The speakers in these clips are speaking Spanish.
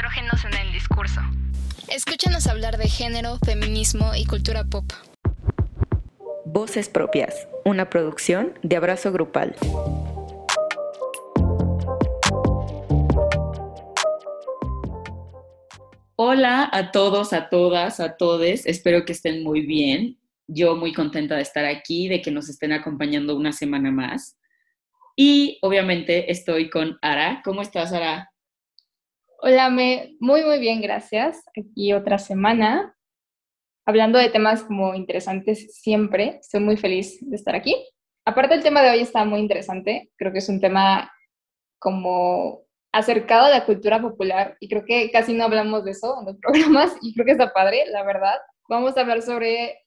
estrógenos en el discurso. Escúchanos hablar de género, feminismo y cultura pop. Voces Propias, una producción de Abrazo Grupal. Hola a todos, a todas, a todes. Espero que estén muy bien. Yo muy contenta de estar aquí, de que nos estén acompañando una semana más. Y obviamente estoy con Ara. ¿Cómo estás, Ara? Hola, me muy, muy bien, gracias. Aquí otra semana, hablando de temas como interesantes siempre. Estoy muy feliz de estar aquí. Aparte, el tema de hoy está muy interesante. Creo que es un tema como acercado a la cultura popular y creo que casi no hablamos de eso en los programas y creo que está padre, la verdad. Vamos a hablar sobre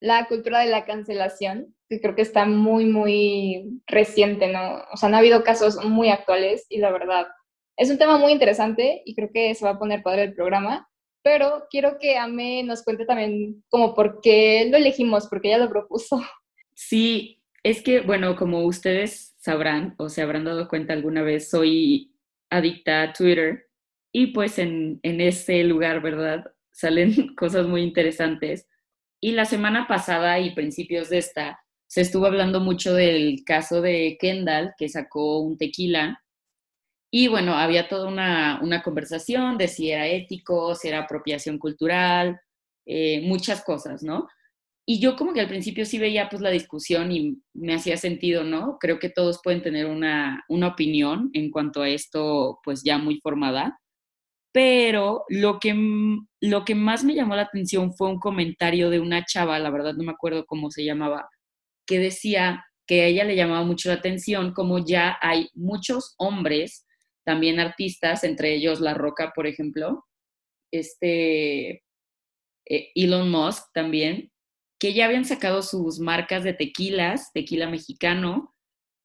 la cultura de la cancelación, que creo que está muy, muy reciente, ¿no? O sea, han habido casos muy actuales y la verdad, es un tema muy interesante y creo que se va a poner padre el programa, pero quiero que Ame nos cuente también como por qué lo elegimos, porque ella lo propuso. Sí, es que, bueno, como ustedes sabrán o se habrán dado cuenta alguna vez, soy adicta a Twitter y pues en, en ese lugar, ¿verdad? Salen cosas muy interesantes y la semana pasada y principios de esta, se estuvo hablando mucho del caso de Kendall, que sacó un tequila. Y bueno, había toda una, una conversación de si era ético, si era apropiación cultural, eh, muchas cosas, ¿no? Y yo como que al principio sí veía pues la discusión y me hacía sentido, ¿no? Creo que todos pueden tener una, una opinión en cuanto a esto pues ya muy formada pero lo que, lo que más me llamó la atención fue un comentario de una chava, la verdad no me acuerdo cómo se llamaba, que decía que a ella le llamaba mucho la atención como ya hay muchos hombres, también artistas, entre ellos La Roca, por ejemplo, este eh, Elon Musk también, que ya habían sacado sus marcas de tequilas, tequila mexicano,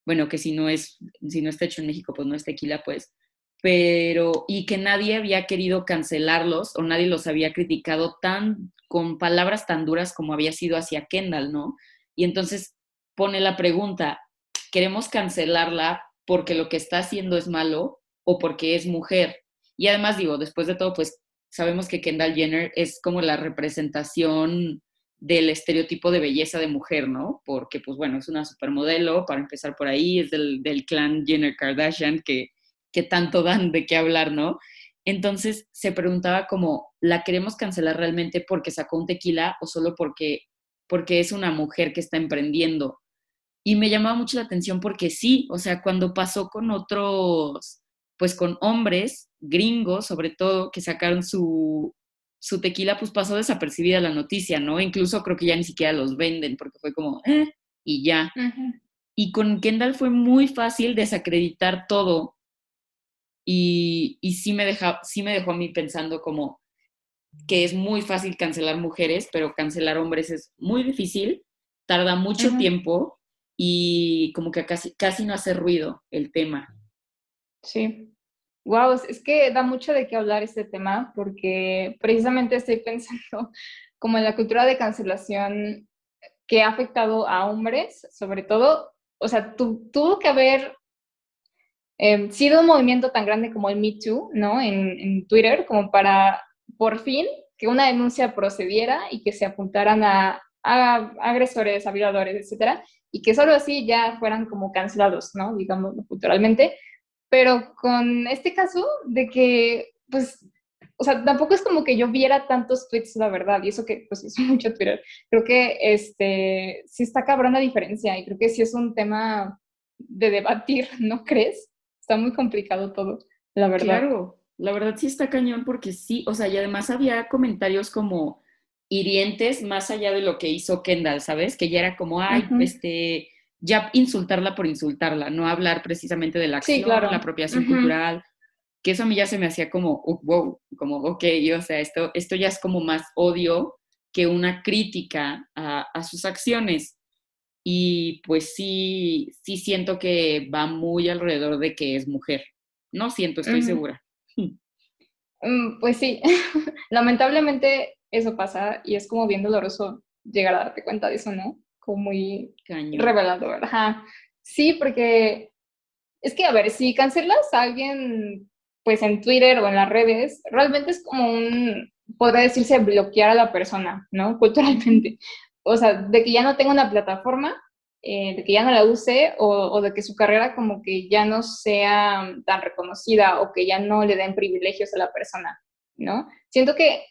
bueno, que si no es, si no está hecho en México, pues no es tequila, pues, pero y que nadie había querido cancelarlos o nadie los había criticado tan con palabras tan duras como había sido hacia Kendall, ¿no? Y entonces pone la pregunta, ¿queremos cancelarla porque lo que está haciendo es malo o porque es mujer? Y además digo, después de todo, pues sabemos que Kendall Jenner es como la representación del estereotipo de belleza de mujer, ¿no? Porque, pues bueno, es una supermodelo, para empezar por ahí, es del, del clan Jenner Kardashian, que que tanto dan de qué hablar, ¿no? Entonces se preguntaba como, ¿la queremos cancelar realmente porque sacó un tequila o solo porque, porque es una mujer que está emprendiendo? Y me llamaba mucho la atención porque sí, o sea, cuando pasó con otros, pues con hombres gringos, sobre todo, que sacaron su, su tequila, pues pasó desapercibida la noticia, ¿no? Incluso creo que ya ni siquiera los venden porque fue como, eh, y ya. Y con Kendall fue muy fácil desacreditar todo y, sí, me deja, sí me dejó a mí pensando como que es muy fácil cancelar mujeres, pero cancelar hombres es muy difícil, tarda mucho tiempo y como que casi, casi no hace ruido el tema. Sí. Wow, es que da mucho de qué hablar este tema porque precisamente estoy pensando como en la cultura de cancelación que ha afectado a hombres, sobre todo, o sea, tuvo que haber eh, sido un movimiento tan grande como el Me Too, ¿no? En, Twitter, como para por fin que una denuncia procediera y que se apuntaran a, agresores, a violadores, etcétera, y que solo así ya fueran como cancelados, ¿no? Digamos, culturalmente. Pero con este caso de que, pues, o sea, tampoco es como que yo viera tantos tweets, la verdad, y eso que, pues, es mucho Twitter. Creo que, este, sí está cabrón la diferencia, y creo que sí es un tema de debatir, ¿no crees? está muy complicado todo, la verdad. Claro, la verdad sí está cañón porque sí, o sea, y además había comentarios como hirientes más allá de lo que hizo Kendall, ¿sabes? Que ya era como, ay, este, ya insultarla por insultarla, no hablar precisamente de la acción, la apropiación cultural, que eso a mí ya se me hacía como, uh, wow, como, ok, o sea, esto, esto ya es como más odio que una crítica a, a sus acciones y pues sí, sí siento que va muy alrededor de que es mujer. No siento, estoy segura. Mm, pues sí, lamentablemente eso pasa y es como bien doloroso llegar a darte cuenta de eso, ¿no? Como muy revelador. Ajá. Sí, porque es que, a ver, si cancelas a alguien pues en Twitter o en las redes, realmente es como un, podría decirse, bloquear a la persona, ¿no? Culturalmente. O sea, de que ya no tenga una plataforma, eh, de que ya no la use o, o, de que su carrera como que ya no sea tan reconocida o que ya no le den privilegios a la persona, ¿no? Siento que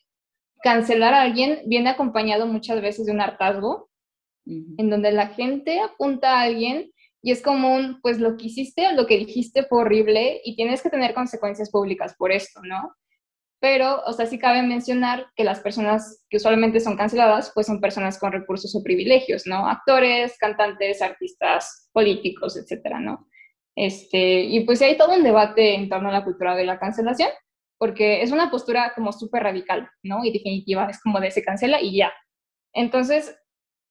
cancelar a alguien viene acompañado muchas veces de un hartazgo, en donde la gente apunta a alguien y es común, pues lo que hiciste o lo que dijiste fue horrible y tienes que tener consecuencias públicas por esto, ¿no? Pero, o sea, sí cabe mencionar que las personas que usualmente son canceladas, pues son personas con recursos o privilegios, ¿no? Actores, cantantes, artistas, políticos, etcétera, ¿no? Este, y pues hay todo un debate en torno a la cultura de la cancelación, porque es una postura como súper radical, ¿no? Y definitiva, es como de se cancela y ya. Entonces,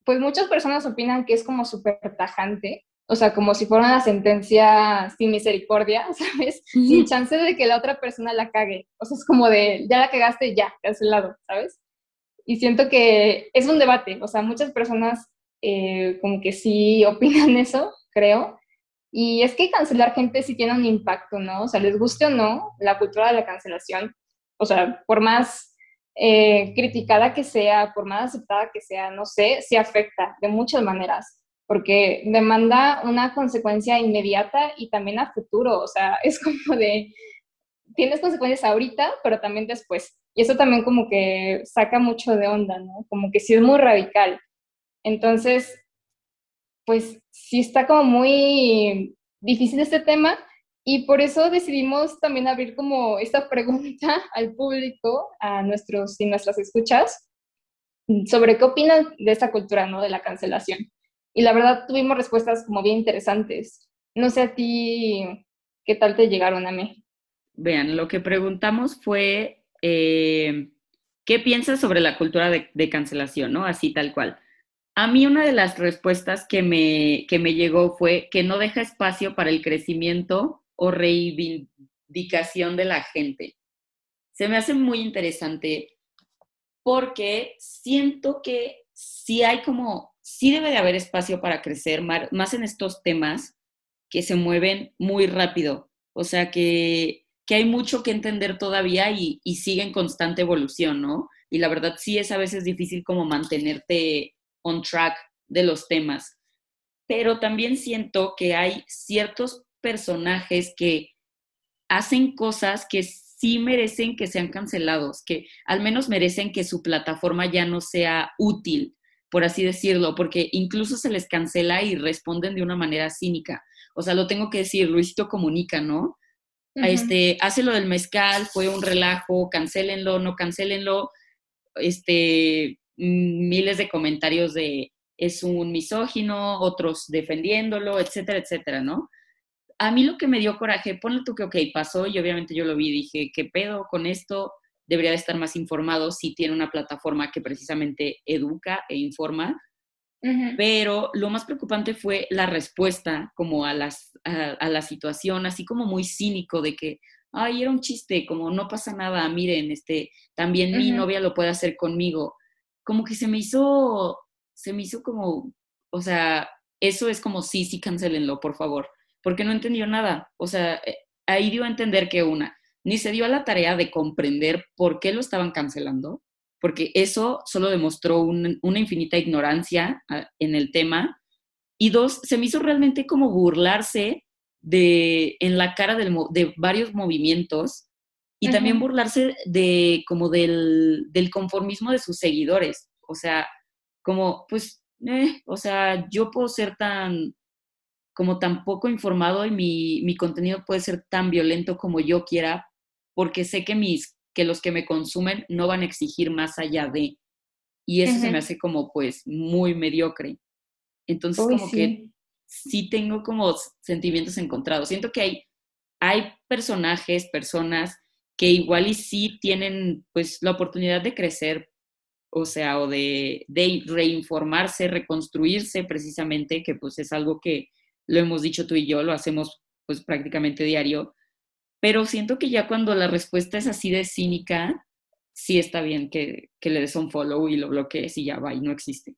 pues muchas personas opinan que es como súper tajante, o sea, como si fuera una sentencia sin misericordia, ¿sabes? Sin chance de que la otra persona la cague. O sea, es como de, ya la cagaste, ya, cancelado, ¿sabes? Y siento que es un debate, o sea, muchas personas eh, como que sí opinan eso, creo. Y es que cancelar gente sí tiene un impacto, ¿no? O sea, les guste o no, la cultura de la cancelación, o sea, por más eh, criticada que sea, por más aceptada que sea, no sé, sí afecta de muchas maneras porque demanda una consecuencia inmediata y también a futuro, o sea, es como de, tienes consecuencias ahorita, pero también después. Y eso también como que saca mucho de onda, ¿no? Como que sí es muy radical. Entonces, pues sí está como muy difícil este tema y por eso decidimos también abrir como esta pregunta al público, a nuestros y nuestras escuchas, sobre qué opinan de esta cultura, ¿no? De la cancelación. Y la verdad tuvimos respuestas como bien interesantes. No sé a ti qué tal te llegaron a mí. Vean, lo que preguntamos fue, eh, ¿qué piensas sobre la cultura de, cancelación? ¿no? Así tal cual. A mí una de las respuestas que me, que me llegó fue que no deja espacio para el crecimiento o reivindicación de la gente. Se me hace muy interesante porque siento que si hay como sí debe de haber espacio para crecer, más en estos temas que se mueven muy rápido. O sea, que, hay mucho que entender todavía y, y sigue en constante evolución, ¿no? Y la verdad sí es a veces difícil como mantenerte on track de los temas. Pero también siento que hay ciertos personajes que hacen cosas que sí merecen que sean cancelados, que al menos merecen que su plataforma ya no sea útil por así decirlo, porque incluso se les cancela y responden de una manera cínica. O sea, lo tengo que decir, Luisito comunica, ¿no? Este, hace lo del mezcal, fue un relajo, cancélenlo, no cancélenlo. Este, miles de comentarios de es un misógino, otros defendiéndolo, etcétera, etcétera, ¿no? A mí lo que me dio coraje, ponle tú que, ok, pasó y obviamente yo lo vi y dije, ¿qué pedo con esto? debería de estar más informado si tiene una plataforma que precisamente educa e informa. Pero lo más preocupante fue la respuesta como a, las, a, la situación, así como muy cínico de que, ay, era un chiste, como no pasa nada, miren, este, también mi novia lo puede hacer conmigo. Como que se me hizo, se me hizo como, o sea, eso es como, sí, sí, cancelenlo, por favor, porque no entendió nada. O sea, eh, ahí dio a entender que una, ni se dio a la tarea de comprender por qué lo estaban cancelando, porque eso solo demostró una infinita ignorancia ah, en el tema. Y dos, se me hizo realmente como burlarse de, en la cara de varios movimientos y también burlarse de como del, conformismo de sus seguidores. O sea, como, pues, eh, o sea, yo puedo ser tan, como tan poco informado y mi, mi contenido puede ser tan violento como yo quiera, porque sé que, mis, que los que me consumen no van a exigir más allá de. Y eso se me hace como pues muy mediocre. Entonces como que sí tengo como sentimientos encontrados. Siento que hay, hay personajes, personas que igual y sí tienen pues la oportunidad de crecer, o sea, o de, de reinformarse, reconstruirse precisamente, que pues es algo que lo hemos dicho tú y yo, lo hacemos pues prácticamente diario, pero siento que ya cuando la respuesta es así de cínica, sí está bien que, le des un follow y lo bloquees y ya va y no existe.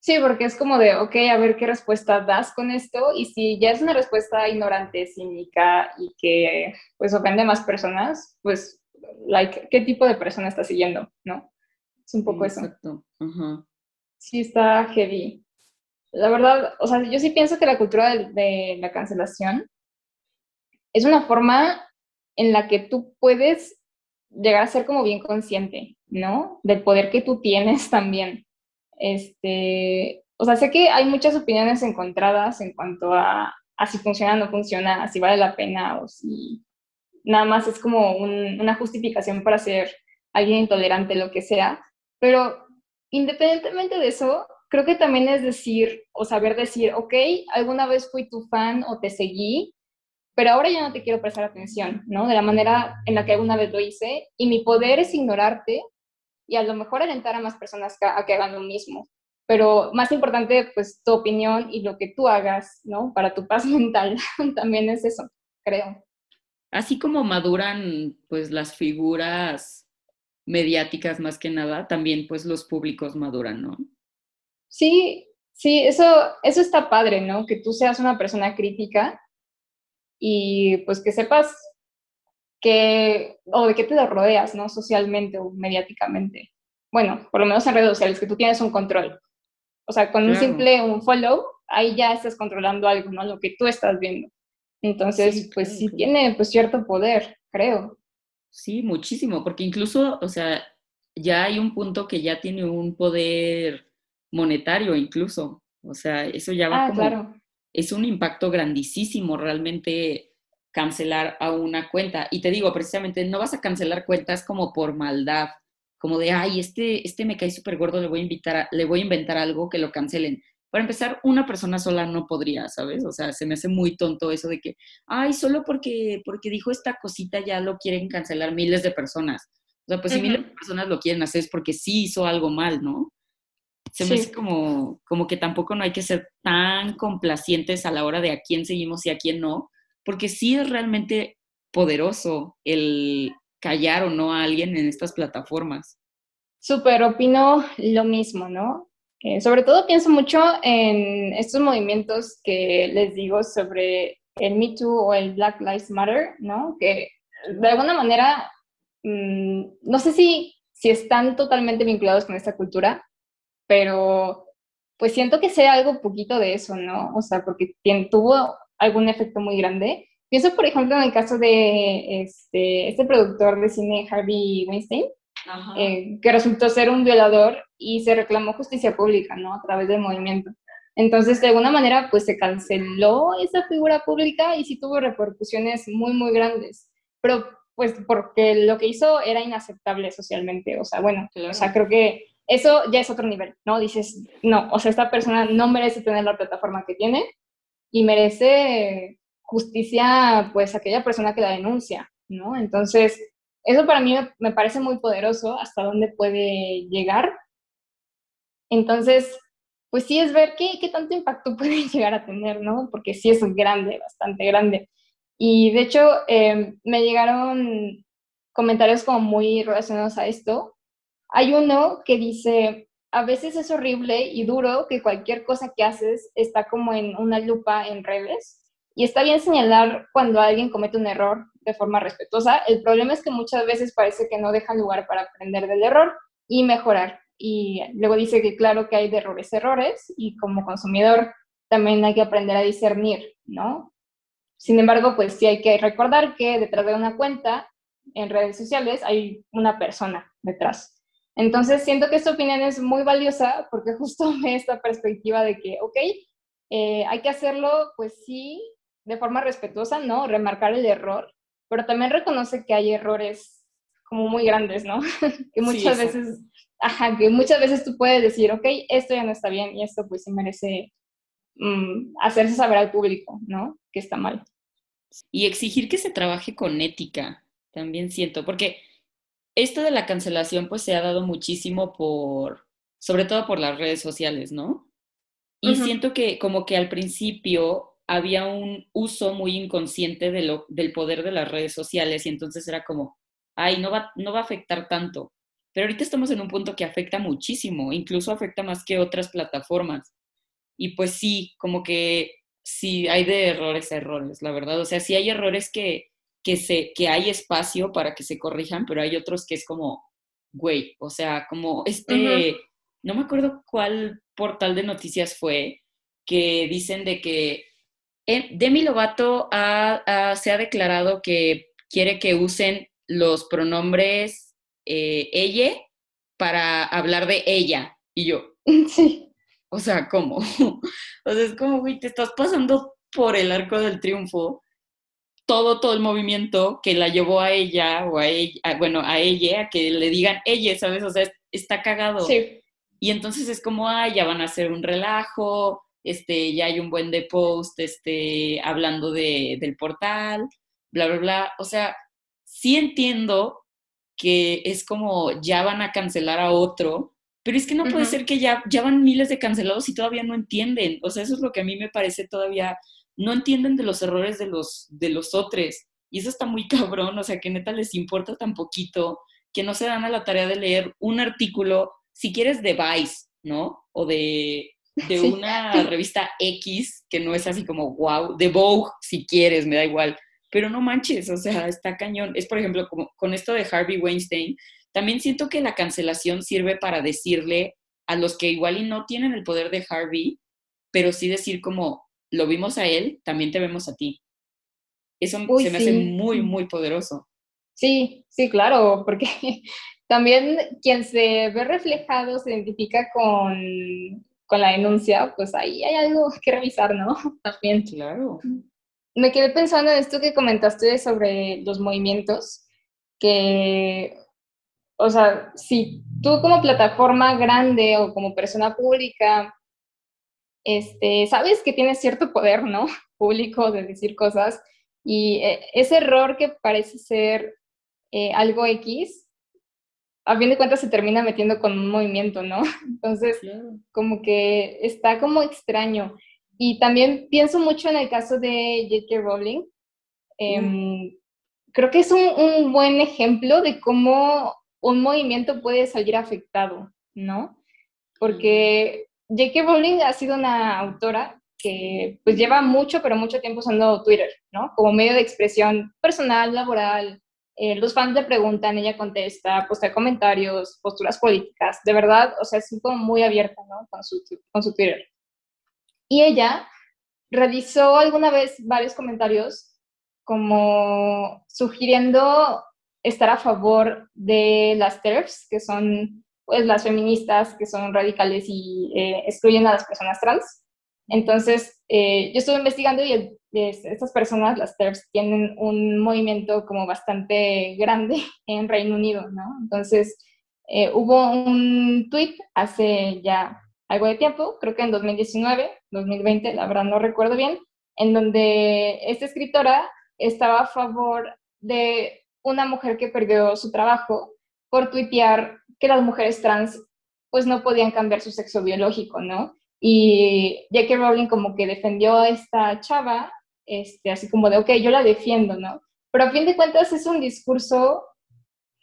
Sí, porque es como de, ok, a ver qué respuesta das con esto y si ya es una respuesta ignorante, cínica y que pues ofende a más personas, pues, like, ¿qué tipo de persona estás siguiendo? ¿No? Es un poco eso. Exacto. Sí, está heavy. La verdad, o sea, yo sí pienso que la cultura de, de la cancelación es una forma en la que tú puedes llegar a ser como bien consciente, ¿no? Del poder que tú tienes también este, o sea, sé que hay muchas opiniones encontradas en cuanto a, si funciona o no funciona, si vale la pena o si nada más es como una justificación para ser alguien intolerante, lo que sea. Pero independientemente de eso, creo que también es decir o saber decir, ok, alguna vez fui tu fan o te seguí, pero ahora ya no te quiero prestar atención, ¿no? De la manera en la que alguna vez lo hice y mi poder es ignorarte y a lo mejor alentar a más personas a que hagan lo mismo. Pero más importante, pues tu opinión y lo que tú hagas, ¿no? Para tu paz mental también es eso, creo. Así como maduran, pues las figuras mediáticas más que nada, también pues los públicos maduran, ¿no? Sí, sí, eso, eso está padre, ¿no? Que tú seas una persona crítica y pues que sepas que, o de qué te rodeas, ¿no? Socialmente o mediáticamente. Bueno, por lo menos en redes sociales, que tú tienes un control. O sea, con un simple un follow, ahí ya estás controlando algo, ¿no? Lo que tú estás viendo. Entonces, pues sí tiene pues cierto poder, creo. Sí, muchísimo, porque incluso, o sea, ya hay un punto que ya tiene un poder monetario incluso. O sea, eso ya va ah, Claro. Es un impacto grandísimo realmente cancelar a una cuenta. Y te digo, precisamente, no vas a cancelar cuentas como por maldad, como de, ay, este, este me cae súper gordo, le voy a invitar, le voy a inventar algo que lo cancelen. Para empezar, una persona sola no podría, ¿sabes? O sea, se me hace muy tonto eso de que, ay, solo porque, porque dijo esta cosita ya lo quieren cancelar miles de personas. O sea, pues si miles de personas lo quieren hacer es porque sí hizo algo mal, ¿no? Se me hace como, como que tampoco no hay que ser tan complacientes a la hora de a quién seguimos y a quién no, porque sí es realmente poderoso el callar o no a alguien en estas plataformas. Súper, opino lo mismo, ¿no? Eh, sobre todo pienso mucho en estos movimientos que les digo sobre el Me Too o el Black Lives Matter, ¿no? Que de alguna manera, mm, no sé si, si están totalmente vinculados con esta cultura, pero pues siento que sea algo poquito de eso, ¿no? O sea, porque tuvo algún efecto muy grande. Pienso, por ejemplo, en el caso de este, este productor de cine, Harvey Weinstein, eh, que resultó ser un violador y se reclamó justicia pública, ¿no? A través del movimiento. Entonces, de alguna manera, pues se canceló esa figura pública y sí tuvo repercusiones muy, muy grandes. Pero, pues, porque lo que hizo era inaceptable socialmente. O sea, bueno, o sea, creo que eso ya es otro nivel, ¿no? Dices, no, o sea, esta persona no merece tener la plataforma que tiene y merece justicia, pues, aquella persona que la denuncia, ¿no? Entonces, eso para mí me parece muy poderoso hasta dónde puede llegar. Entonces, pues sí es ver qué, qué tanto impacto puede llegar a tener, ¿no? Porque sí es grande, bastante grande. Y de hecho, em, me llegaron comentarios como muy relacionados a esto. Hay uno que dice, a veces es horrible y duro que cualquier cosa que haces está como en una lupa en redes. Y está bien señalar cuando alguien comete un error de forma respetuosa. El problema es que muchas veces parece que no deja lugar para aprender del error y mejorar. Y luego dice que claro que hay errores errores y como consumidor también hay que aprender a discernir, ¿no? Sin embargo, pues sí hay que recordar que detrás de una cuenta en redes sociales hay una persona detrás. Entonces, siento que esta opinión es muy valiosa porque justo ve esta perspectiva de que, ok, eh, hay que hacerlo, pues sí, de forma respetuosa, ¿no? Remarcar el error, pero también reconoce que hay errores como muy grandes, ¿no? que muchas veces, ajá, que muchas veces tú puedes decir, ok, esto ya no está bien y esto pues sí merece mm, hacerse saber al público, ¿no? Que está mal. Y exigir que se trabaje con ética, también siento, porque esto de la cancelación pues se ha dado muchísimo por, sobre todo por las redes sociales, ¿no? Y siento que como que al principio había un uso muy inconsciente de lo, del poder de las redes sociales y entonces era como, ay, no va, no va a afectar tanto. pero ahorita estamos en un punto que afecta muchísimo, incluso afecta más que otras plataformas. Y pues sí, como que sí hay de errores a errores, la verdad. O sea, sí hay errores que, que, se, que hay espacio para que se corrijan, pero hay otros que es como, güey, o sea, como este, no me acuerdo cuál portal de noticias fue, que dicen de que eh, Demi Lovato se ha declarado que quiere que usen los pronombres eh, ella para hablar de ella. Y yo, sí. O sea, ¿cómo? o sea, es como, güey, te estás pasando por el arco del triunfo todo, todo el movimiento que la llevó a ella o a ella, bueno, a ella, a que le digan ella, ¿sabes? O sea, está cagado. Sí. Y entonces es como, ay, ya van a hacer un relajo, este, ya hay un buen de post, este, hablando de, del portal, bla, bla, bla. O sea, sí entiendo que es como, ya van a cancelar a otro, pero es que no puede ser que ya, ya van miles de cancelados y todavía no entienden. O sea, eso es lo que a mí me parece todavía, no entienden de los errores de los, de los otros. Y eso está muy cabrón, o sea, que neta les importa tan poquito que no se dan a la tarea de leer un artículo si quieres de Vice, ¿no? O de, de una revista X, que no es así como, wow, de Vogue, si quieres, me da igual. Pero no manches, o sea, está cañón. Es, por ejemplo, como con esto de Harvey Weinstein, también siento que la cancelación sirve para decirle a los que igual y no tienen el poder de Harvey, pero sí decir como, lo vimos a él, también te vemos a ti. Eso se me hace muy, muy poderoso. Sí, sí, claro, porque también quien se ve reflejado, se identifica con, con la denuncia, pues ahí hay algo que revisar, ¿no? También. Claro. Me quedé pensando en esto que comentaste sobre los movimientos, que, o sea, si tú como plataforma grande o como persona pública, este, sabes que tienes cierto poder, ¿no? Público de decir cosas, y eh, ese error que parece ser eh, algo X, a fin de cuentas se termina metiendo con un movimiento, ¿no? Entonces, como que está como extraño. Y también pienso mucho en el caso de J.K. Rowling. Em, creo que es un, buen ejemplo de cómo un movimiento puede salir afectado, ¿no? Porque J.K. Rowling ha sido una autora que pues lleva mucho, pero mucho tiempo usando Twitter, ¿no? Como medio de expresión personal, laboral, eh, los fans le preguntan, ella contesta, postea comentarios, posturas políticas, de verdad, o sea, es como muy abierta, ¿no? Con su, con su Twitter. Y ella realizó alguna vez varios comentarios como sugiriendo estar a favor de las TERFs, que son pues las feministas que son radicales y eh, excluyen a las personas trans. Entonces, eh, yo estuve investigando y estas personas, las TERFs, tienen un movimiento como bastante grande en Reino Unido, ¿no? Entonces, eh, hubo un tweet hace ya algo de tiempo, creo que en 2019, 2020, la verdad no recuerdo bien, en donde esta escritora estaba a favor de una mujer que perdió su trabajo por tuitear que las mujeres trans pues no podían cambiar su sexo biológico, ¿no? Y J.K. Rowling como que defendió a esta chava, este, así como de, ok, yo la defiendo, ¿no? Pero a fin de cuentas es un discurso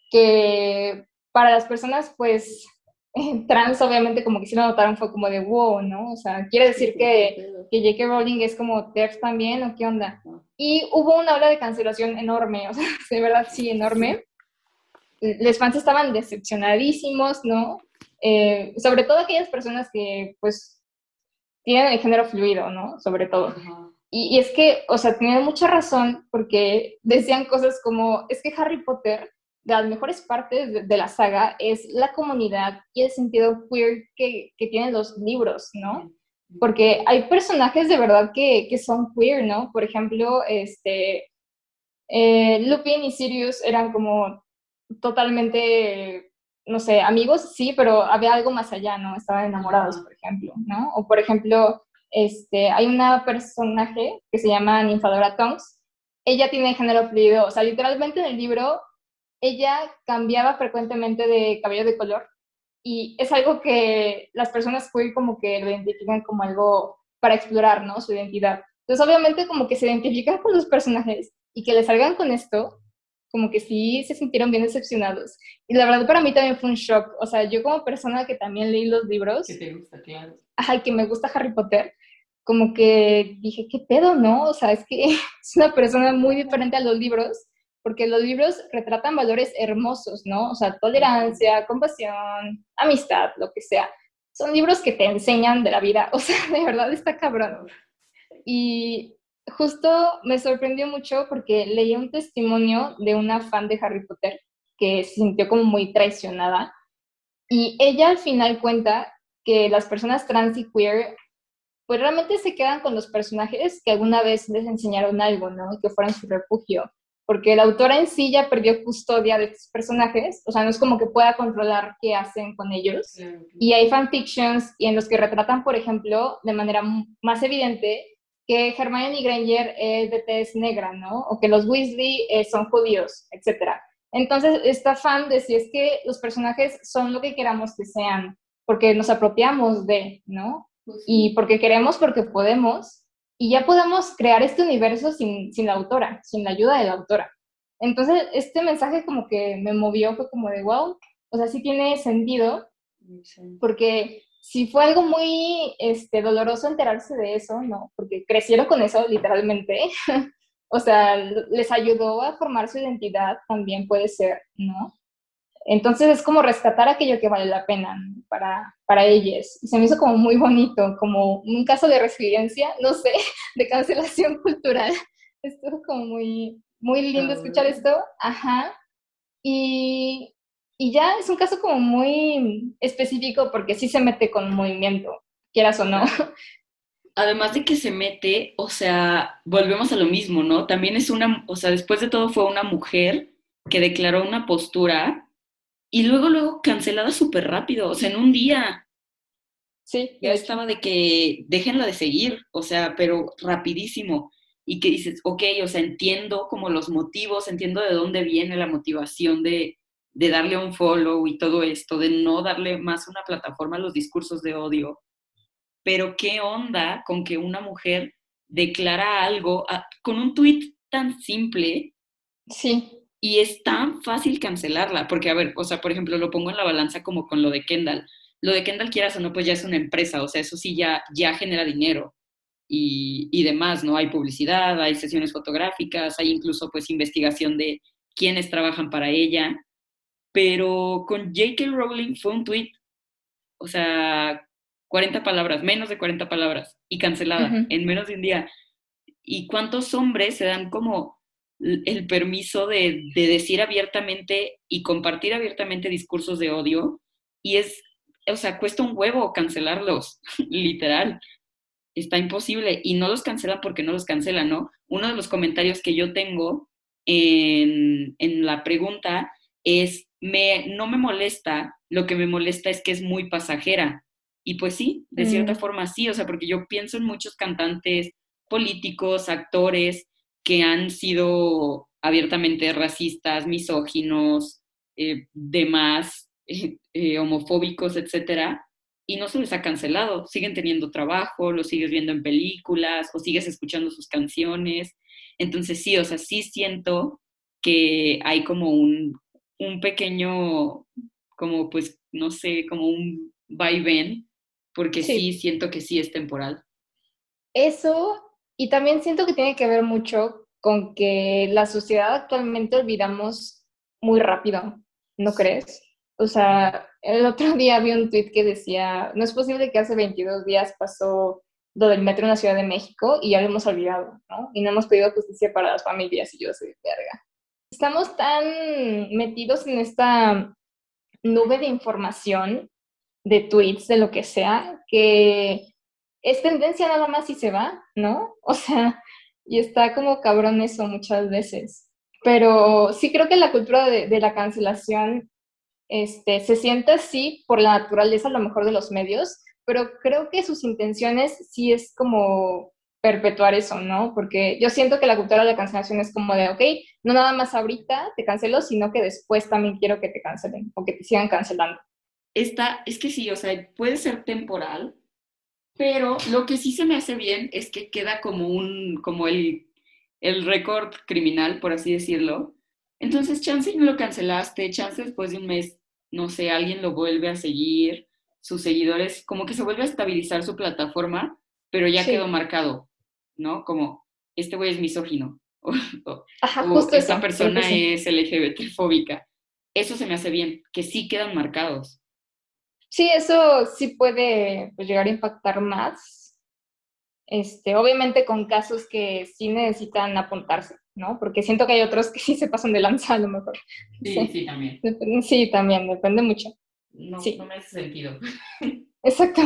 que para las personas, pues, trans, obviamente, como que sí lo notaron, fue como de, wow, ¿no? O sea, quiere decir que, que J.K. Rowling es como TERF también, ¿o qué onda? Y hubo una ola de cancelación enorme, o sea, de verdad, sí, enorme. Los fans estaban decepcionadísimos, ¿no? Eh, sobre todo aquellas personas que, pues, tienen el género fluido, ¿no? Sobre todo. y, es que, o sea, tenían mucha razón porque decían cosas como, es que Harry Potter, de las mejores partes de, la saga, es la comunidad y el sentido queer que, que tienen los libros, ¿no? Porque hay personajes de verdad que, que son queer, ¿no? Por ejemplo, este, eh, Lupin y Sirius eran como totalmente no sé, amigos sí, pero había algo más allá, ¿no? Estaban enamorados, por ejemplo, ¿no? O por ejemplo, este, hay una personaje que se llama Ninfadora Tonks. Ella tiene género fluido, o sea, literalmente en el libro ella cambiaba frecuentemente de cabello de color y es algo que las personas queer como que lo identifican como algo para explorar, ¿no? Su identidad. Entonces, obviamente, como que se identifican con los personajes y que le salgan con esto, como que sí se sintieron bien decepcionados. Y la verdad para mí también fue un shock. O sea, yo como persona que también leí los libros. Que te gusta, claro. Ajá, que me gusta Harry Potter, como que dije, ¿qué pedo, no? O sea, es que es una persona muy diferente a los libros, porque los libros retratan valores hermosos, ¿no? O sea, tolerancia, compasión, amistad, lo que sea. Son libros que te enseñan de la vida. O sea, de verdad está cabrón. Y justo me sorprendió mucho porque leí un testimonio de una fan de Harry Potter que se sintió como muy traicionada y ella al final cuenta que las personas trans y queer pues realmente se quedan con los personajes que alguna vez les enseñaron algo, ¿no? Y que fueron su refugio. Porque la autora en sí ya perdió custodia de estos personajes, o sea, no es como que pueda controlar qué hacen con ellos. Y hay fanfictions y en los que retratan, por ejemplo, de manera más evidente que Hermione Granger es de tez negra, ¿no? O que los Weasley eh, son judíos, etc. Entonces, esta fan decía es que los personajes son lo que queramos que sean, porque nos apropiamos de, ¿no? Pues y porque queremos, porque podemos, y ya podemos crear este universo sin, sin la autora, sin la ayuda de la autora. Entonces, este mensaje como que me movió, fue como de, wow, o sea, sí tiene sentido, porque si fue algo muy este, doloroso enterarse de eso, ¿no? Porque crecieron con eso literalmente. o sea, les ayudó a formar su identidad, también puede ser, ¿no? Entonces es como rescatar aquello que vale la pena para, para ellos. Y se me hizo como muy bonito, como un caso de resiliencia, no sé, de cancelación cultural. Estuvo como muy, muy lindo escuchar esto. Ajá. Y y ya es un caso como muy específico porque sí se mete con movimiento, quieras o no. Además de que se mete, o sea, volvemos a lo mismo, ¿no? También es una, o sea, después de todo fue una mujer que declaró una postura y luego, luego cancelada súper rápido, o sea, en un día. Sí. Ya estaba de que déjenla de seguir, o sea, pero rapidísimo. Y que dices, ok, o sea, entiendo como los motivos, entiendo de dónde viene la motivación de, de darle un follow y todo esto, de no darle más una plataforma a los discursos de odio. Pero qué onda con que una mujer declara algo con un tuit tan simple. Sí. Y es tan fácil cancelarla, porque a ver, o sea, por ejemplo, lo pongo en la balanza como con lo de Kendall. Lo de Kendall, quieras o no, pues ya es una empresa, o sea, eso sí ya, ya genera dinero y, y demás, ¿no? Hay publicidad, hay sesiones fotográficas, hay incluso pues investigación de quiénes trabajan para ella pero con J.K. Rowling fue un tweet, o sea, 40 palabras, menos de 40 palabras, y cancelada en menos de un día. ¿Y cuántos hombres se dan como el permiso de, de, decir abiertamente y compartir abiertamente discursos de odio? Y es, o sea, cuesta un huevo cancelarlos, literal. Está imposible. Y no los cancelan porque no los cancelan, ¿no? Uno de los comentarios que yo tengo en, en la pregunta es no me molesta, lo que me molesta es que es muy pasajera. Y pues sí, de cierta mm. forma sí, o sea, porque yo pienso en muchos cantantes, políticos, actores que han sido abiertamente racistas, misóginos, eh, demás, eh, homofóbicos, etcétera, y no se les ha cancelado. Siguen teniendo trabajo, los sigues viendo en películas o sigues escuchando sus canciones. Entonces sí, o sea, sí siento que hay como un un pequeño, como pues, no sé, como un vaivén, porque sí. siento que sí es temporal. Eso, y también siento que tiene que ver mucho con que la sociedad actualmente olvidamos muy rápido, ¿no crees? O sea, el otro día vi un tweet que decía, no es posible que hace 22 días pasó lo del metro en la Ciudad de México y ya lo hemos olvidado, ¿no? Y no hemos pedido justicia para las familias y yo soy verga estamos tan metidos en esta nube de información, de tweets, de lo que sea, que es tendencia nada más y se va, ¿no? O sea, y está como cabrón eso muchas veces. Pero sí creo que la cultura de, la cancelación este, se siente así por la naturaleza a lo mejor de los medios, pero creo que sus intenciones sí es como perpetuar eso, ¿no? Porque yo siento que la cultura de la cancelación es como de, ok, no nada más ahorita te cancelo, sino que después también quiero que te cancelen o que te sigan cancelando. Esta, es que sí, o sea, puede ser temporal, pero lo que sí se me hace bien es que queda como un, como el, el récord criminal, por así decirlo, Entonces, chance no lo cancelaste, chance después de un mes, no sé, alguien lo vuelve a seguir, sus seguidores, como que se vuelve a estabilizar su plataforma, pero ya quedó marcado, ¿no? Como, este güey es misógino, o, Ajá, esta persona es LGBT fóbica. Eso se me hace bien, que sí quedan marcados. Sí, eso sí puede pues, llegar a impactar más. Este, obviamente con casos que sí necesitan apuntarse, ¿no? Porque siento que hay otros que sí se pasan de lanza a lo mejor. Sí, sí, también. sí, también, depende mucho. No, sí. no me hace sentido. Exacto.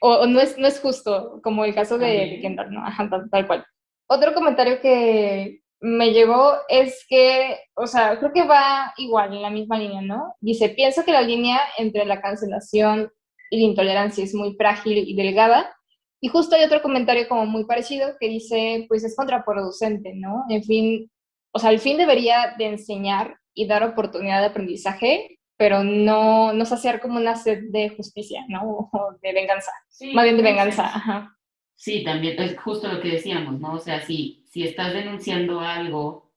O, no, es, no es justo, como el caso de, Kendall, ¿no? Ajá, tal, cual. Otro comentario que, me llegó es que, o sea, creo que va igual en la misma línea, ¿no? Dice, pienso que la línea entre la cancelación y la intolerancia es muy frágil y delgada. Y justo hay otro comentario como muy parecido que dice, pues es contraproducente, ¿no? En fin, o sea, el fin debería de enseñar y dar oportunidad de aprendizaje, pero no, no saciar como una sed de justicia, ¿no? O de venganza. Más bien de venganza, ajá. Sí, también es justo lo que decíamos, ¿no? O sea, si, si estás denunciando algo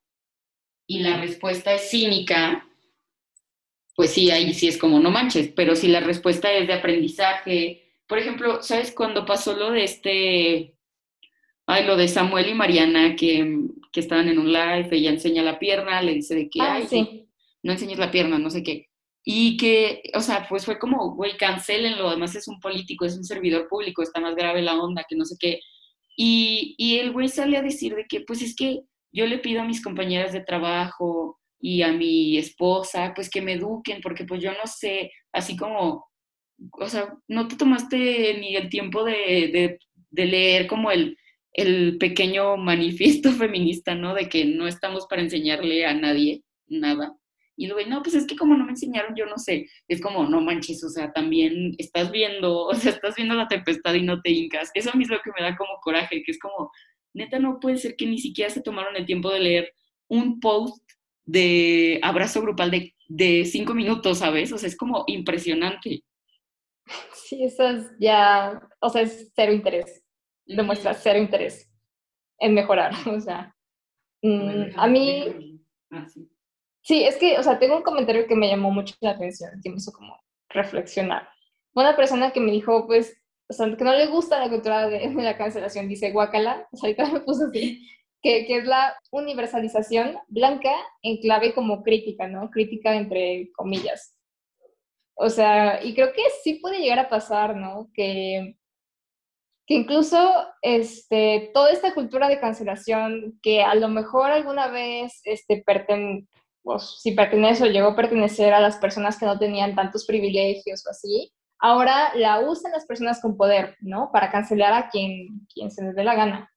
y la respuesta es cínica, pues sí, ahí sí es como no manches, pero si la respuesta es de aprendizaje, por ejemplo, ¿sabes cuando pasó lo de este, ay, lo de Samuel y Mariana que, que estaban en un live, ella enseña la pierna, le dice de que, ah, sí. no enseñes la pierna, no sé qué. Y que, o sea, pues fue como, güey, cancelenlo, además es un político, es un servidor público, está más grave la onda, que no sé qué. Y, y el güey sale a decir de que, pues es que yo le pido a mis compañeras de trabajo y a mi esposa, pues que me eduquen, porque pues yo no sé, así como, o sea, no te tomaste ni el tiempo de, de, de leer como el, el pequeño manifiesto feminista, ¿no? De que no estamos para enseñarle a nadie nada. Y luego, no, pues es que como no me enseñaron, yo no sé. Es como, no manches, o sea, también estás viendo, o sea, estás viendo la tempestad y no te hincas. Eso a mí es lo que me da como coraje, que es como, neta, no puede ser que ni siquiera se tomaron el tiempo de leer un post de abrazo grupal de, de cinco minutos, ¿sabes? O sea, es como impresionante. Sí, eso es ya, o sea, es cero interés. Demuestra cero interés en mejorar, o sea. Mm, a mí... Ah, sí. Sí, es que, o sea, tengo un comentario que me llamó mucho la atención, que me hizo como reflexionar. Una persona que me dijo, pues, o sea, que no le gusta la cultura de, la cancelación, dice guacala, o sea, ahorita me puso así, que, que, es la universalización blanca en clave como crítica, ¿no? Crítica entre comillas. O sea, y creo que sí puede llegar a pasar, ¿no? Que, que incluso este, toda esta cultura de cancelación que a lo mejor alguna vez este, perten pues, si pertenece o llegó a pertenecer a las personas que no tenían tantos privilegios o así, ahora la usan las personas con poder, ¿no? Para cancelar a quien, quien se les dé la gana.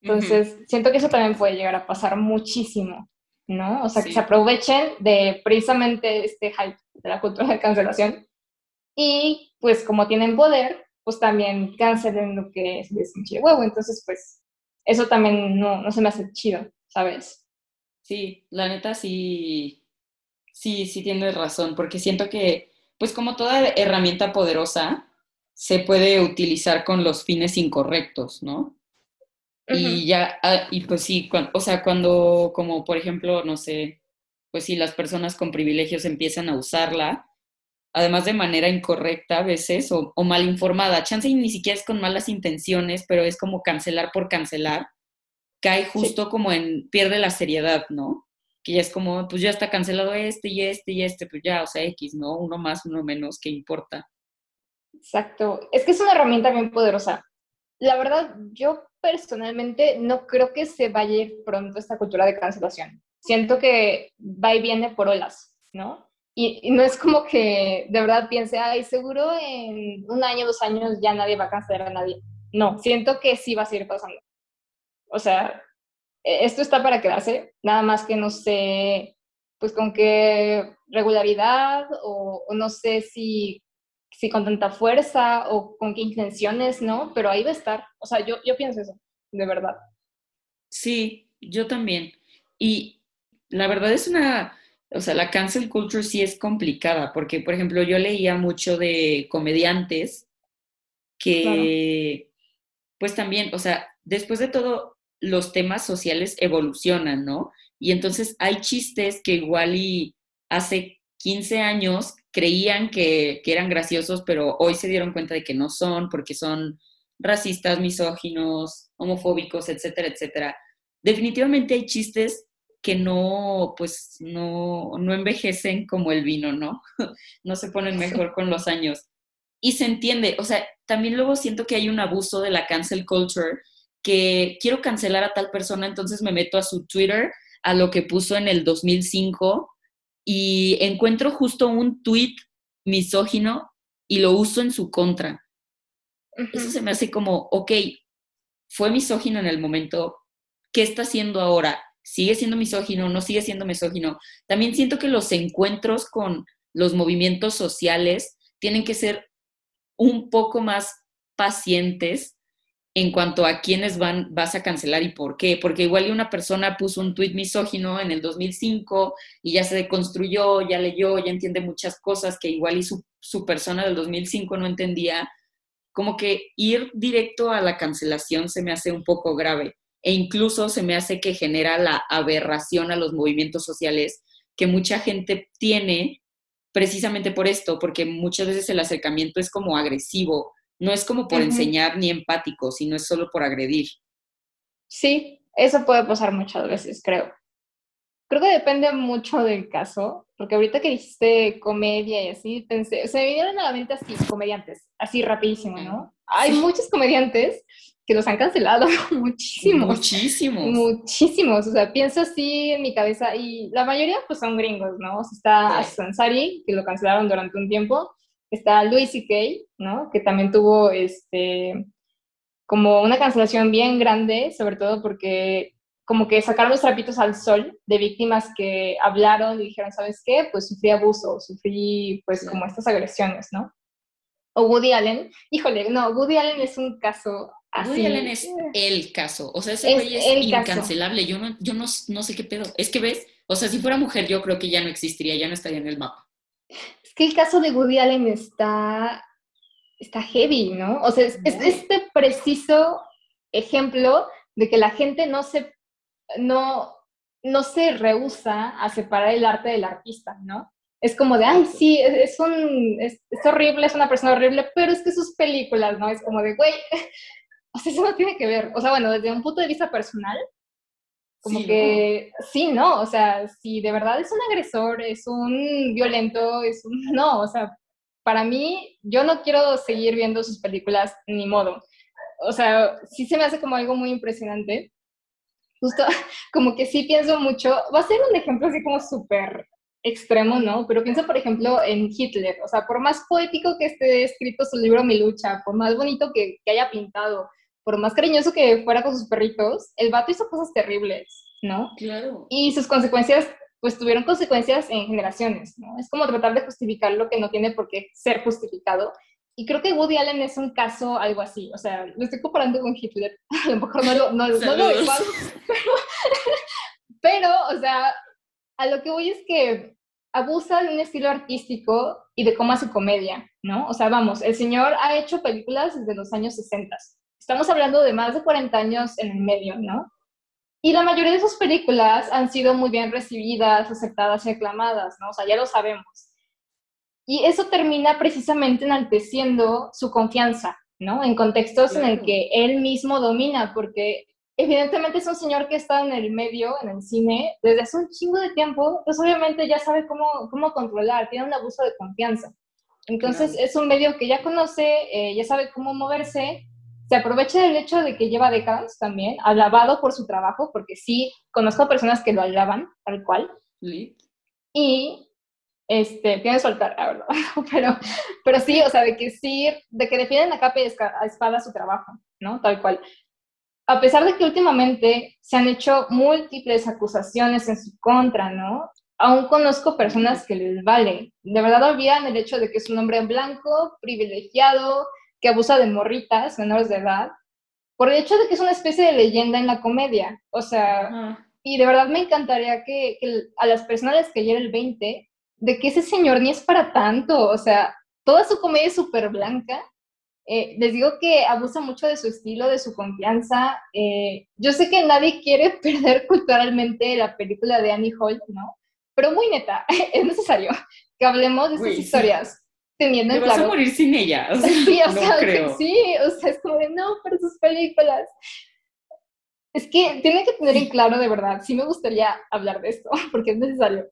Entonces, siento que eso también puede llegar a pasar muchísimo, ¿no? O sea, que se aprovechen de precisamente este hype de la cultura de cancelación y pues como tienen poder, pues también cancelen lo que es les huevo. Entonces, pues eso también no, no se me hace chido, ¿sabes? Sí, la neta sí, sí, sí tienes razón, porque siento que, pues como toda herramienta poderosa, se puede utilizar con los fines incorrectos, ¿no? Y ya, ah, y pues sí, o sea, cuando, como por ejemplo, no sé, pues si las personas con privilegios empiezan a usarla, además de manera incorrecta a veces o, o mal informada, chance ni siquiera es con malas intenciones, pero es como cancelar por cancelar cae justo como en, pierde la seriedad, ¿no? Que ya es como, pues ya está cancelado este y este y este, pues ya, o sea, X, ¿no? Uno más, uno menos, ¿qué importa? Exacto. Es que es una herramienta bien poderosa. La verdad, yo personalmente no creo que se vaya a ir pronto esta cultura de cancelación. Siento que va y viene por olas, ¿no? Y, y, no es como que de verdad piense, ay, seguro en un año, dos años ya nadie va a cancelar a nadie. No, siento que sí va a seguir pasando. O sea, e-, esto está para quedarse, nada más que no sé, pues con qué regularidad o, no sé si, si con tanta fuerza o con qué intenciones, ¿no? Pero ahí va a estar. O sea, yo, yo pienso eso, de verdad. Sí, yo también. Y la verdad es una, o sea, la cancel culture sí es complicada, porque, por ejemplo, yo leía mucho de comediantes que, pues también, o sea, después de todo, los temas sociales evolucionan, ¿no? Y entonces hay chistes que igual y hace 15 años creían que, que eran graciosos, pero hoy se dieron cuenta de que no son, porque son racistas, misóginos, homofóbicos, etcétera, etcétera. Definitivamente hay chistes que no, pues, no, no envejecen como el vino, ¿no? no se ponen mejor con los años. Y se entiende, o sea, también luego siento que hay un abuso de la cancel culture, que quiero cancelar a tal persona, entonces me meto a su Twitter, a lo que puso en el 2005, y encuentro justo un tweet misógino y lo uso en su contra. Eso se me hace como, ok, fue misógino en el momento, ¿qué está haciendo ahora? ¿Sigue siendo misógino? ¿No sigue siendo misógino? También siento que los encuentros con los movimientos sociales tienen que ser un poco más pacientes en cuanto a quiénes van, vas a cancelar y por qué. Porque igual una persona puso un tuit misógino en el 2005 y ya se deconstruyó, ya leyó, ya entiende muchas cosas que igual y su, su persona del 2005 no entendía. Como que ir directo a la cancelación se me hace un poco grave e incluso se me hace que genera la aberración a los movimientos sociales que mucha gente tiene precisamente por esto, porque muchas veces el acercamiento es como agresivo, no es como por enseñar ni empático, sino es solo por agredir. Sí, eso puede pasar muchas veces, creo. Creo que depende mucho del caso, porque ahorita que dijiste comedia y así, pensé, se me vinieron a la mente así, comediantes, así rapidísimo, ¿no? Hay muchos comediantes que los han cancelado muchísimos. Muchísimos. Muchísimos. O sea, pienso así en mi cabeza y la mayoría pues son gringos, ¿no? O sea, está Ansari, que lo cancelaron durante un tiempo. Está Louis C.K., ¿no? Que también tuvo este como una cancelación bien grande, sobre todo porque como que sacaron los trapitos al sol de víctimas que hablaron y dijeron, ¿sabes qué? Pues sufrí abuso, sufrí pues como estas agresiones, ¿no? O Woody Allen, híjole, no, Woody Allen es un caso Woody Allen es el caso. O sea, ese güey es, incancelable. Yo, no, yo no, no, sé qué pedo. Es que ves, o sea, si fuera mujer, yo creo que ya no existiría, ya no estaría en el mapa. Es que el caso de Woody Allen está, está heavy, ¿no? O sea, es, este preciso ejemplo de que la gente no se, no, no se rehúsa a separar el arte del artista, ¿no? Es como de, ay, sí, es, un, es, es horrible, es una persona horrible, pero es que sus películas, ¿no? Es como de, güey, o sea, eso no tiene que ver. O sea, bueno, desde un punto de vista personal, como que sí, ¿no? O sea, si de verdad es un agresor, es un violento, es un... No, o sea, para mí, yo no quiero seguir viendo sus películas ni modo. O sea, sí se me hace como algo muy impresionante. Justo, como que sí pienso mucho, va a ser un ejemplo así como súper extremo, ¿no? Pero pienso, por ejemplo, en Hitler. O sea, por más poético que esté escrito su libro Mi lucha, por más bonito que, que haya pintado, por más cariñoso que fuera con sus perritos, el vato hizo cosas terribles, ¿no? Claro. Y sus consecuencias, pues tuvieron consecuencias en generaciones, ¿no? Es como tratar de justificar lo que no tiene por qué ser justificado. Y creo que Woody Allen es un caso algo así, o sea, lo estoy comparando con Hitler, a lo mejor no lo, no, no lo pero, pero, o sea, a lo que voy es que abusa de un estilo artístico y de cómo hace comedia, ¿no? O sea, vamos, el señor ha hecho películas desde los años 60 Estamos hablando de más de 40 años en el medio, ¿no? Y la mayoría de sus películas han sido muy bien recibidas, aceptadas y aclamadas, ¿no? O sea, ya lo sabemos. Y eso termina precisamente enalteciendo su confianza, ¿no? En contextos en el que él mismo domina, porque evidentemente es un señor que está en el medio, en el cine, desde hace un chingo de tiempo, pues obviamente ya sabe cómo, cómo controlar, tiene un abuso de confianza. Entonces es un medio que ya conoce, eh, ya sabe cómo moverse se aprovecha del hecho de que lleva décadas también, alabado por su trabajo, porque sí, conozco personas que lo alaban, tal cual. Y, este, tiene que soltar, la verdad, pero, pero sí, o sea, de que sí, de que defienden a capa y a espada su trabajo, ¿no? Tal cual. A pesar de que últimamente se han hecho múltiples acusaciones en su contra, ¿no? Aún conozco personas que les vale. De verdad olvidan el hecho de que es un hombre blanco, privilegiado, que abusa de morritas menores de edad, por el hecho de que es una especie de leyenda en la comedia. O sea, y de verdad me encantaría que, a las personas les cayera el 20 de que ese señor ni es para tanto. O sea, toda su comedia es súper blanca Eh, les digo que abusa mucho de su estilo, de su confianza. Eh, yo sé que nadie quiere perder culturalmente la película de Annie Hall, ¿no? Pero muy neta, es necesario que hablemos de estas historias. Teniendo en vas a morir sin ella. O sea, sí, o no sea, creo. sí, o sea, es como de no, pero sus películas. Es que tienen que tener en claro de verdad, sí me gustaría hablar de esto, porque es necesario.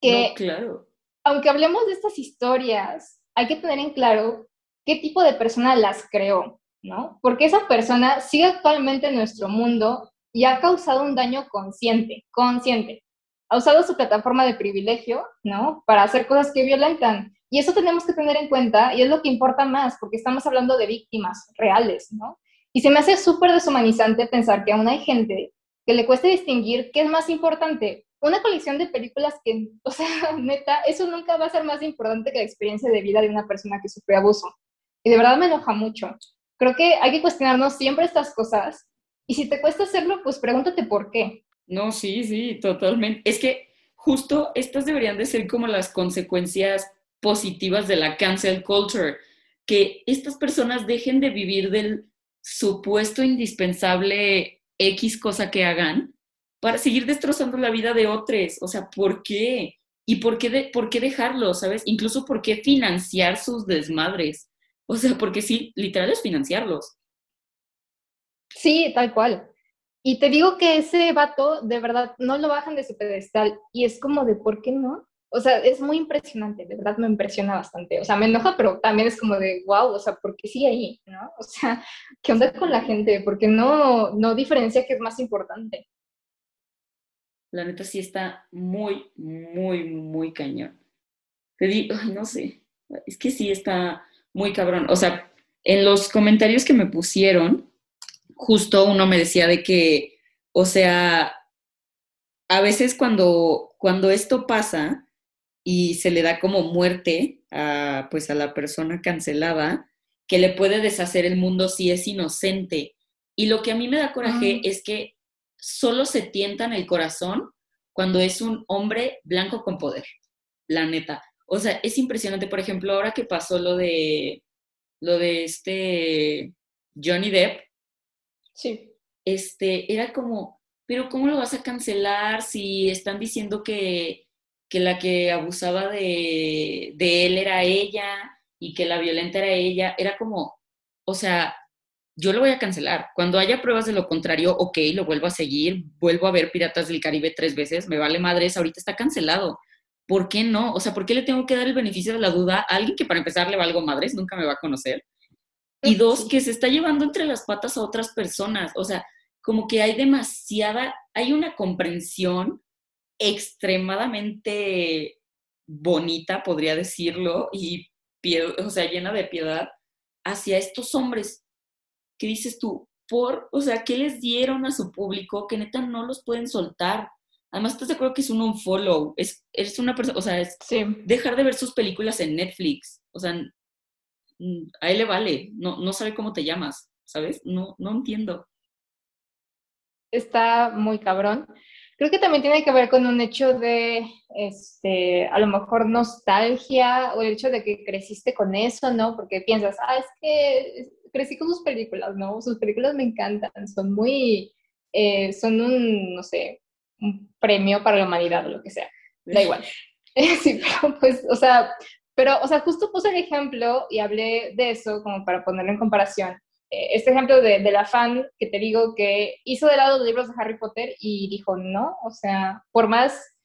Que, No, claro. aunque hablemos de estas historias, hay que tener en claro qué tipo de persona las creó, ¿no? Porque esa persona sigue actualmente en nuestro mundo y ha causado un daño consciente, consciente. Ha usado su plataforma de privilegio, ¿no? Para hacer cosas que violentan. Y eso tenemos que tener en cuenta y es lo que importa más, porque estamos hablando de víctimas reales, ¿no? Y se me hace súper deshumanizante pensar que aún hay gente que le cueste distinguir qué es más importante. Una colección de películas que, o sea, neta, eso nunca va a ser más importante que la experiencia de vida de una persona que sufrió abuso. Y de verdad me enoja mucho. Creo que hay que cuestionarnos siempre estas cosas. Y si te cuesta hacerlo, pues pregúntate por qué. No, sí, sí, totalmente. Es que justo estas deberían de ser como las consecuencias positivas de la cancel culture, que estas personas dejen de vivir del supuesto indispensable X cosa que hagan para seguir destrozando la vida de otros. O sea, ¿por qué? ¿Y por qué, de, por qué dejarlo, sabes? Incluso por qué financiar sus desmadres. O sea, porque sí, literal es financiarlos. Sí, tal cual. Y te digo que ese vato, de verdad, no lo bajan de su pedestal. Y es como de, ¿por qué no? O sea, es muy impresionante, de verdad me impresiona bastante. O sea, me enoja, pero también es como de, wow, o sea, ¿por qué ahí? ¿No? O sea, ¿qué onda con la gente? Porque no, no diferencia qué es más importante. La neta sí está muy, muy, muy cañón. Te digo, ay, no sé, es que sí está muy cabrón. O sea, en los comentarios que me pusieron, justo uno me decía de que, o sea, a veces cuando, cuando esto pasa y se le da como muerte a, pues a la persona cancelada, que le puede deshacer el mundo si es inocente. Y lo que a mí me da coraje Ah. es que solo se tientan el corazón cuando es un hombre blanco con poder, la neta. O sea, es impresionante, por ejemplo, ahora que pasó lo de lo de este Johnny Depp, Sí. este, era como, pero ¿cómo lo vas a cancelar si están diciendo que, que la que abusaba de, de él era ella y que la violenta era ella? Era como, o sea, yo lo voy a cancelar. Cuando haya pruebas de lo contrario, ok, lo vuelvo a seguir, vuelvo a ver Piratas del Caribe tres veces, me vale madres, ahorita está cancelado. ¿Por qué no? O sea, ¿por qué le tengo que dar el beneficio de la duda a alguien que para empezar le valgo madres, nunca me va a conocer? Y dos, que se está llevando entre las patas a otras personas. O sea, como que hay demasiada, hay una comprensión extremadamente bonita, podría decirlo, y, o sea, llena de piedad hacia estos hombres. ¿Qué dices tú? Por, o sea, ¿qué les dieron a su público que neta no los pueden soltar? Además, ¿estás de acuerdo que es un unfollow? Es, es una persona, o sea, es Sí. dejar de ver sus películas en Netflix. O sea, a él le vale, no, no sabe cómo te llamas, ¿sabes? No, no entiendo. está muy cabrón. Creo que también tiene que ver con un hecho de, este, a lo mejor nostalgia o el hecho de que creciste con eso, ¿no? Porque piensas, ah, es que crecí con sus películas, ¿no? Sus películas me encantan, son muy, eh, son un, no sé, un premio para la humanidad o lo que sea. Da igual. Sí, pero pues, o sea, pero, o sea, justo puse el ejemplo y hablé de eso como para ponerlo en comparación. Este ejemplo de, de la fan que te digo que hizo de lado los libros de Harry Potter y dijo, no, o sea, por más,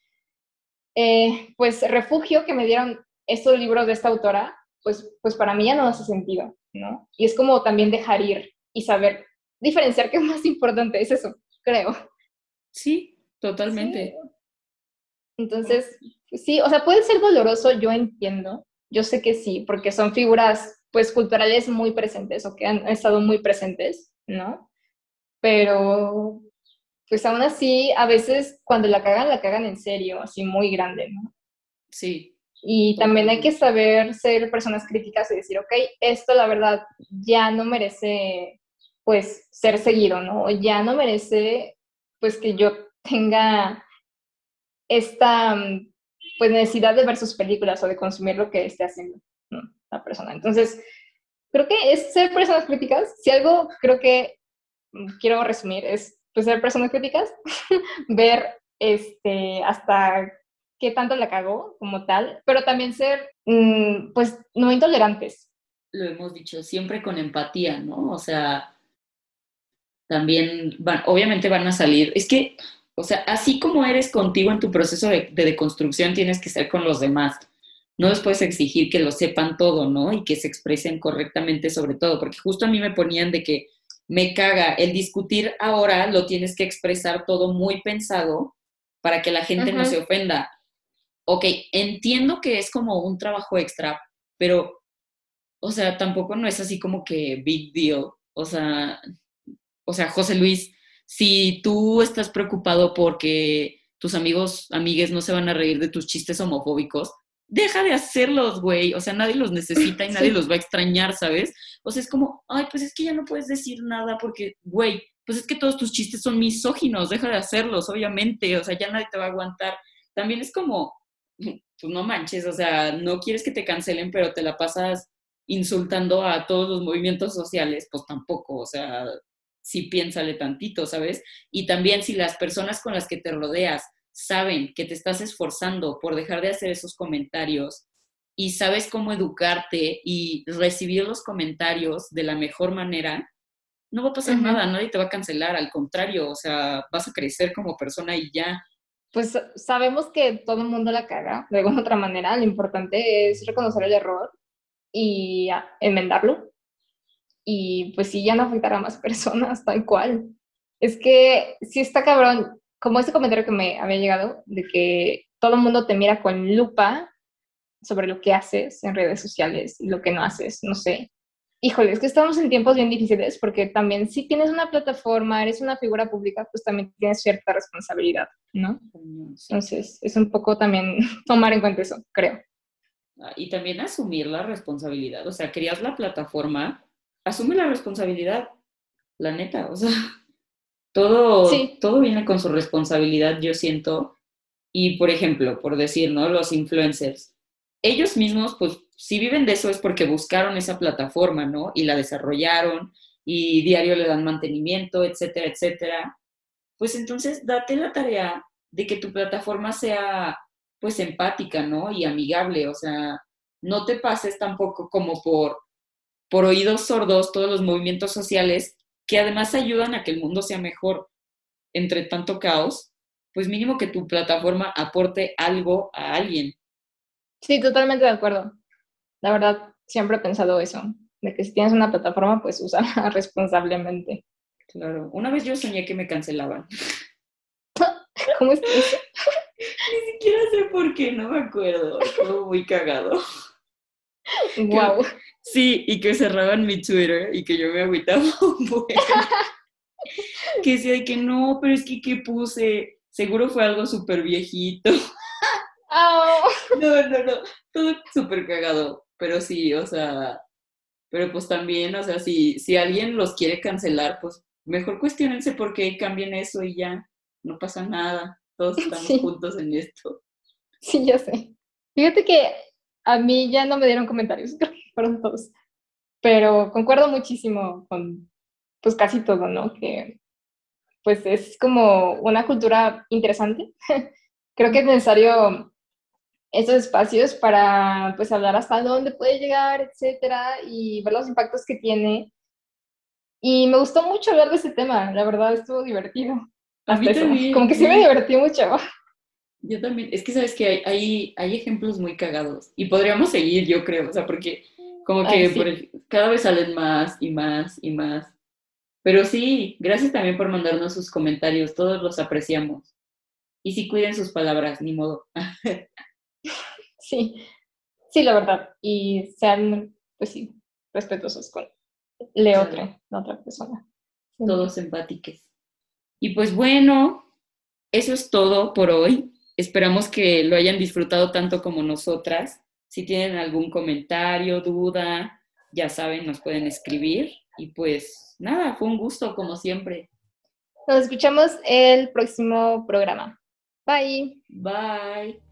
eh, pues, refugio que me dieron estos libros de esta autora, pues, pues para mí ya no hace sentido, ¿no? Y es como también dejar ir y saber diferenciar qué es más importante, es eso, creo. Sí, totalmente. Sí. Entonces, pues sí, o sea, puede ser doloroso, yo entiendo, yo sé que sí, porque son figuras pues culturales muy presentes o que han estado muy presentes, ¿no? Pero pues aún así, a veces cuando la cagan, la cagan en serio, así muy grande, ¿no? Sí, Y también hay que saber ser personas críticas y decir, ok, esto la verdad ya no merece pues ser seguido, ¿no? O ya no merece pues que yo tenga esta mm, pues necesidad de ver sus películas o de consumir lo que esté haciendo. La persona. Entonces, creo que es ser personas críticas. Si algo creo que mm, quiero resumir es pues, ser personas críticas, ver este, hasta qué tanto la cagó como tal, pero también ser, mm, pues, no intolerantes. Lo hemos dicho, siempre con empatía, ¿no? O sea, también van, obviamente van a salir, es que, o sea, así como eres contigo en tu proceso de, de deconstrucción, tienes que ser con los demás. No les puedes exigir que lo sepan todo, ¿no? Y que se expresen correctamente sobre todo, porque justo a mí me ponían de que me caga el discutir ahora, lo tienes que expresar todo muy pensado para que la gente no se ofenda. Ok, entiendo que es como un trabajo extra, pero, o sea, tampoco no es así como que big deal. O sea, o sea, José Luis, si tú estás preocupado porque tus amigos, amigues no se van a reír de tus chistes homofóbicos, deja de hacerlos, güey. O sea, nadie los necesita y nadie los va a extrañar, ¿sabes? O sea, es como, ay, pues es que ya no puedes decir nada porque, güey, pues es que todos tus chistes son misóginos, deja de hacerlos, obviamente. O sea, ya nadie te va a aguantar. También es como, pues no manches, o sea, no quieres que te cancelen, pero te la pasas insultando a todos los movimientos sociales, pues tampoco, o sea, sí piénsale tantito, ¿sabes? Y también si las personas con las que te rodeas saben que te estás esforzando por dejar de hacer esos comentarios y sabes cómo educarte y recibir los comentarios de la mejor manera, no va a pasar nada, nadie te va a cancelar, al contrario, o sea, vas a crecer como persona y ya. Pues sabemos que todo el mundo la caga de alguna otra manera, lo importante es reconocer el error y enmendarlo y pues sí, ya no afectará a más personas, tal cual. Es que si está cabrón, como ese comentario que me había llegado, de que todo el mundo te mira con lupa sobre lo que haces en redes sociales y lo que no haces, no sé. Híjole, es que estamos en tiempos bien difíciles porque también si tienes una plataforma, eres una figura pública, pues también tienes cierta responsabilidad, ¿no? Entonces, es un poco también tomar en cuenta eso, creo. Ah, y también asumir la responsabilidad, o sea, creas la plataforma, asume la responsabilidad, la neta, o sea, todo, todo viene con su responsabilidad, yo siento. Y, por ejemplo, por decir, ¿no? Los influencers, ellos mismos, pues, si viven de eso es porque buscaron esa plataforma, ¿no? Y la desarrollaron y diario le dan mantenimiento, etcétera, etcétera. Pues entonces, date la tarea de que tu plataforma sea, pues, empática, ¿no? Y amigable, o sea, no te pases tampoco como por por oídos sordos todos los movimientos sociales que además ayudan a que el mundo sea mejor entre tanto caos, pues mínimo que tu plataforma aporte algo a alguien. Sí, totalmente de acuerdo. La verdad, siempre he pensado eso, de que si tienes una plataforma, pues úsala responsablemente. Claro. Una vez yo soñé que me cancelaban. ¿Cómo es eso? Ni siquiera sé por qué, no me acuerdo. Estuvo muy cagado. Wow. Sí, y que cerraban mi Twitter y que yo me agüitaba un buen. que decía que no, pero es que ¿qué puse? Seguro fue algo súper viejito. Oh. No, no, no, todo súper cagado. Pero sí, o sea, pero pues también, o sea, si, si alguien los quiere cancelar, pues mejor cuestionense por qué cambien eso y ya, no pasa nada. Todos estamos juntos en esto. Sí, ya sé. Fíjate que a mí ya no me dieron comentarios, fueron todos. Pero concuerdo muchísimo con pues casi todo, ¿no? Que pues es como una cultura interesante. Creo que es necesario esos espacios para pues hablar hasta dónde puede llegar, etcétera, y ver los impactos que tiene. Y me gustó mucho hablar de ese tema, la verdad estuvo divertido. A mí. Como que sí me divertí mucho. Yo también, es que sabes que hay, hay, hay, ejemplos muy cagados y podríamos seguir, yo creo, o sea, porque como que cada vez salen más y más y más. Pero sí, gracias también por mandarnos sus comentarios, todos los apreciamos. Y sí cuiden sus palabras, ni modo. sí, sí, la verdad. Y sean, pues sí, respetuosos con le otra, la otra persona. Todos empáticos. Y pues bueno, eso es todo por hoy. Esperamos que lo hayan disfrutado tanto como nosotras. Si tienen algún comentario, duda, ya saben, nos pueden escribir. Y pues nada, fue un gusto como siempre. Nos escuchamos el próximo programa. Bye. Bye.